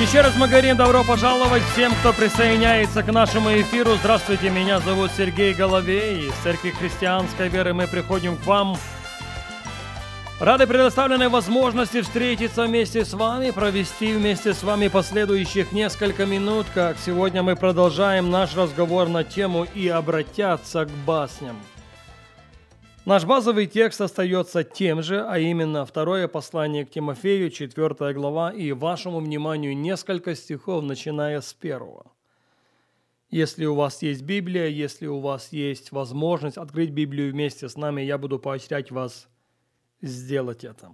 Еще раз мы говорим добро пожаловать всем, кто присоединяется к нашему эфиру. Здравствуйте, меня зовут Сергей Головей. Из Церкви Христианской Веры мы приходим к вам. Рады предоставленной возможности встретиться вместе с вами, провести вместе с вами последующих несколько минут, как сегодня мы продолжаем наш разговор на тему «И обратятся к басням». Наш базовый текст остается тем же, а именно второе послание к Тимофею, 4 глава, и вашему вниманию несколько стихов, начиная с первого. Если у вас есть Библия, если у вас есть возможность открыть Библию вместе с нами, я буду поощрять вас сделать это.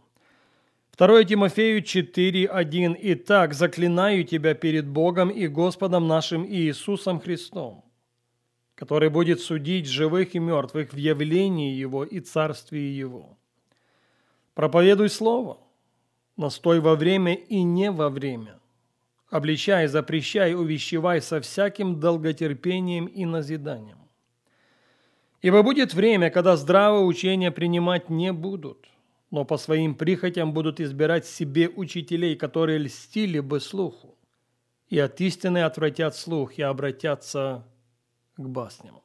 2 Тимофею 4.1 «Итак, заклинаю тебя перед Богом и Господом нашим Иисусом Христом, который будет судить живых и мертвых в явлении Его и Царствии Его. Проповедуй Слово, настой во время и не во время. Обличай, запрещай, увещевай со всяким долготерпением и назиданием. Ибо будет время, когда здравое учение принимать не будут, но по своим прихотям будут избирать себе учителей, которые льстили бы слуху, и от истины отвратят слух и обратятся к басням.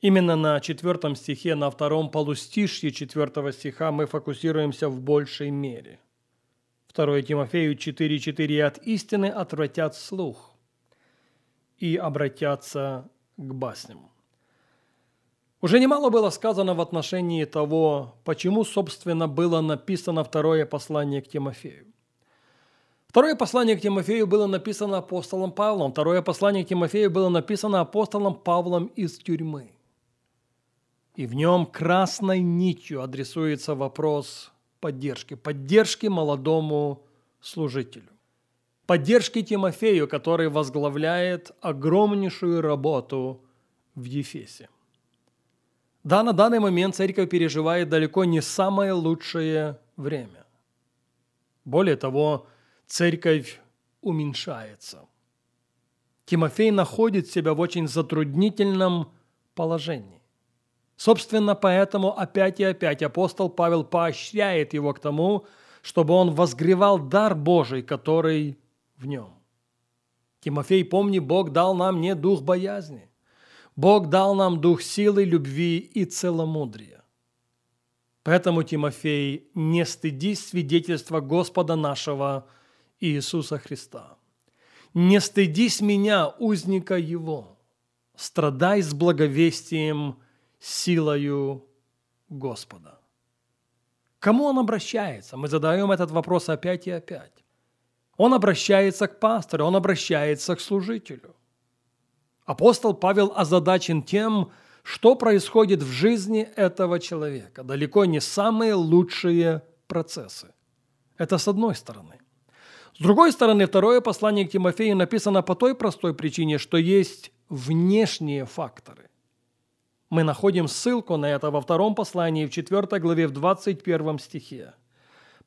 Именно на четвертом стихе, на втором полустишье четвертого стиха мы фокусируемся в большей мере. 2 Тимофею 4.4 «От истины отвратят слух и обратятся к басням». Уже немало было сказано в отношении того, почему, собственно, было написано второе послание к Тимофею. Второе послание к Тимофею было написано апостолом Павлом. Второе послание к Тимофею было написано апостолом Павлом из тюрьмы. И в нем красной нитью адресуется вопрос поддержки. Поддержки молодому служителю. Поддержки Тимофею, который возглавляет огромнейшую работу в Ефесе. Да, на данный момент церковь переживает далеко не самое лучшее время. Более того, церковь уменьшается. Тимофей находит себя в очень затруднительном положении. Собственно, поэтому опять и опять апостол Павел поощряет его к тому, чтобы он возгревал дар Божий, который в нем. Тимофей, помни, Бог дал нам не дух боязни. Бог дал нам дух силы, любви и целомудрия. Поэтому, Тимофей, не стыдись свидетельства Господа нашего – Иисуса Христа. Не стыдись меня, узника Его, страдай с благовестием, силою Господа. Кому он обращается? Мы задаем этот вопрос опять и опять. Он обращается к пастору, он обращается к служителю. Апостол Павел озадачен тем, что происходит в жизни этого человека. Далеко не самые лучшие процессы. Это с одной стороны. С другой стороны, второе послание к Тимофею написано по той простой причине, что есть внешние факторы. Мы находим ссылку на это во втором послании в 4 главе в 21 стихе.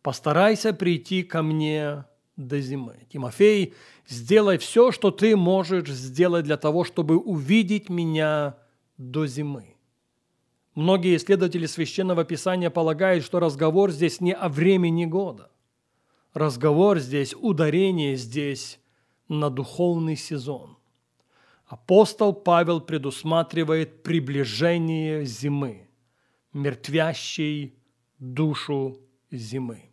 «Постарайся прийти ко мне до зимы». Тимофей, сделай все, что ты можешь сделать для того, чтобы увидеть меня до зимы. Многие исследователи священного писания полагают, что разговор здесь не о времени года – разговор здесь, ударение здесь на духовный сезон. Апостол Павел предусматривает приближение зимы, мертвящей душу зимы.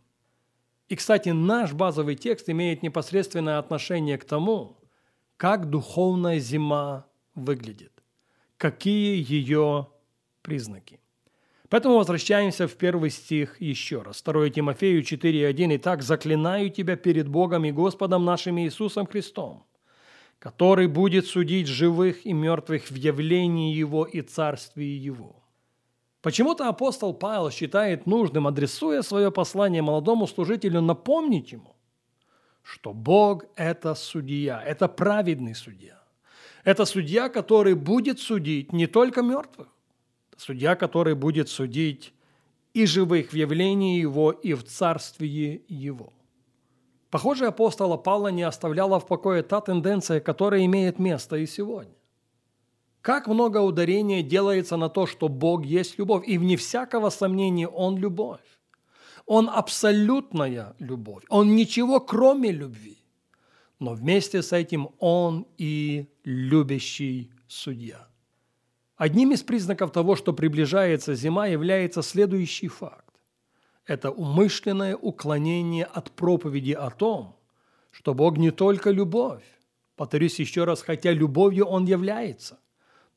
И, кстати, наш базовый текст имеет непосредственное отношение к тому, как духовная зима выглядит, какие ее признаки. Поэтому возвращаемся в первый стих еще раз. 2 Тимофею 4.1. «Итак, заклинаю тебя перед Богом и Господом нашим Иисусом Христом, который будет судить живых и мертвых в явлении Его и Царствии Его». Почему-то апостол Павел считает нужным, адресуя свое послание молодому служителю, напомнить ему, что Бог – это судья, это праведный судья. Это судья, который будет судить не только мертвых, Судья, который будет судить и живых в явлении Его, и в царствии Его. Похоже, апостола Павла не оставляла в покое та тенденция, которая имеет место и сегодня. Как много ударения делается на то, что Бог есть любовь, и вне всякого сомнения Он любовь. Он абсолютная любовь, Он ничего кроме любви. Но вместе с этим Он и любящий судья. Одним из признаков того, что приближается зима, является следующий факт. Это умышленное уклонение от проповеди о том, что Бог не только любовь, повторюсь еще раз, хотя любовью Он является,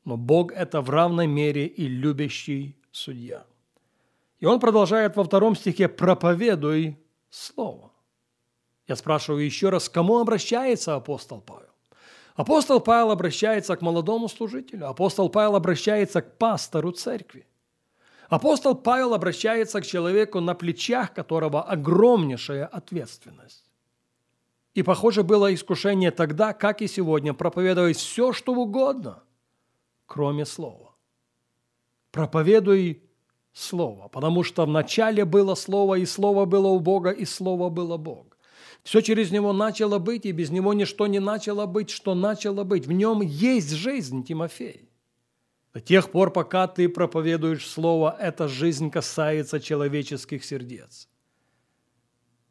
но Бог – это в равной мере и любящий судья. И он продолжает во втором стихе «проповедуй слово». Я спрашиваю еще раз, к кому обращается апостол Павел? Апостол Павел обращается к молодому служителю. Апостол Павел обращается к пастору церкви. Апостол Павел обращается к человеку, на плечах которого огромнейшая ответственность. И, похоже, было искушение тогда, как и сегодня, проповедовать все, что угодно, кроме слова. Проповедуй слово, потому что в начале было слово, и слово было у Бога, и слово было Бог. Все через него начало быть, и без него ничто не начало быть, что начало быть. В нем есть жизнь, Тимофей. До тех пор, пока ты проповедуешь Слово, эта жизнь касается человеческих сердец.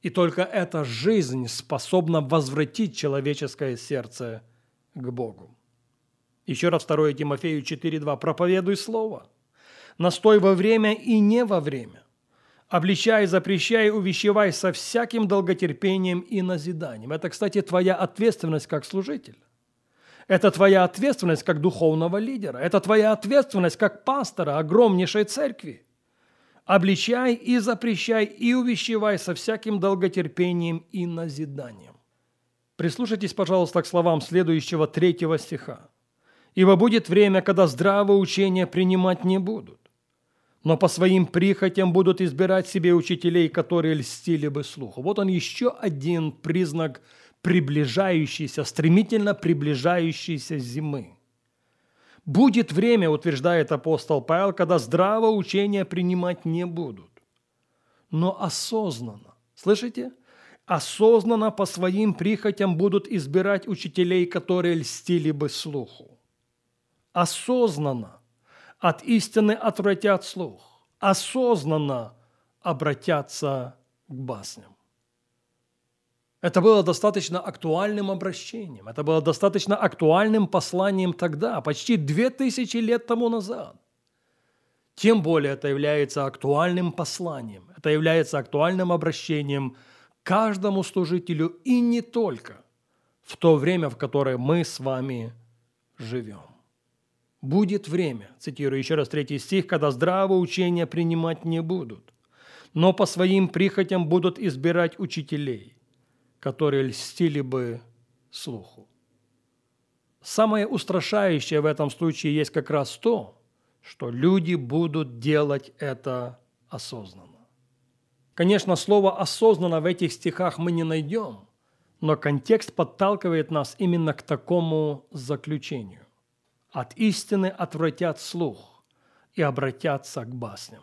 И только эта жизнь способна возвратить человеческое сердце к Богу. Еще раз 2 Тимофею 4.2. «Проповедуй Слово, настой во время и не во время, обличай, запрещай, увещевай со всяким долготерпением и назиданием. Это, кстати, твоя ответственность как служитель. Это твоя ответственность как духовного лидера. Это твоя ответственность как пастора огромнейшей церкви. Обличай и запрещай и увещевай со всяким долготерпением и назиданием. Прислушайтесь, пожалуйста, к словам следующего третьего стиха. «Ибо будет время, когда здравое учение принимать не будут, но по своим прихотям будут избирать себе учителей, которые льстили бы слуху. Вот он еще один признак приближающейся, стремительно приближающейся зимы. Будет время, утверждает апостол Павел, когда здравое учение принимать не будут. Но осознанно, слышите? Осознанно по своим прихотям будут избирать учителей, которые льстили бы слуху. Осознанно от истины отвратят слух, осознанно обратятся к басням. Это было достаточно актуальным обращением, это было достаточно актуальным посланием тогда, почти две тысячи лет тому назад. Тем более это является актуальным посланием, это является актуальным обращением каждому служителю и не только в то время, в которое мы с вами живем. Будет время, цитирую еще раз третий стих, когда здравое учение принимать не будут, но по своим прихотям будут избирать учителей, которые льстили бы слуху. Самое устрашающее в этом случае есть как раз то, что люди будут делать это осознанно. Конечно, слово «осознанно» в этих стихах мы не найдем, но контекст подталкивает нас именно к такому заключению. От истины отвратят слух и обратятся к басням.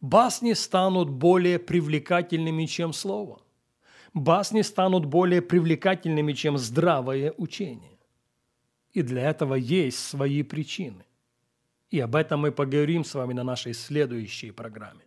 Басни станут более привлекательными, чем слово. Басни станут более привлекательными, чем здравое учение. И для этого есть свои причины. И об этом мы поговорим с вами на нашей следующей программе.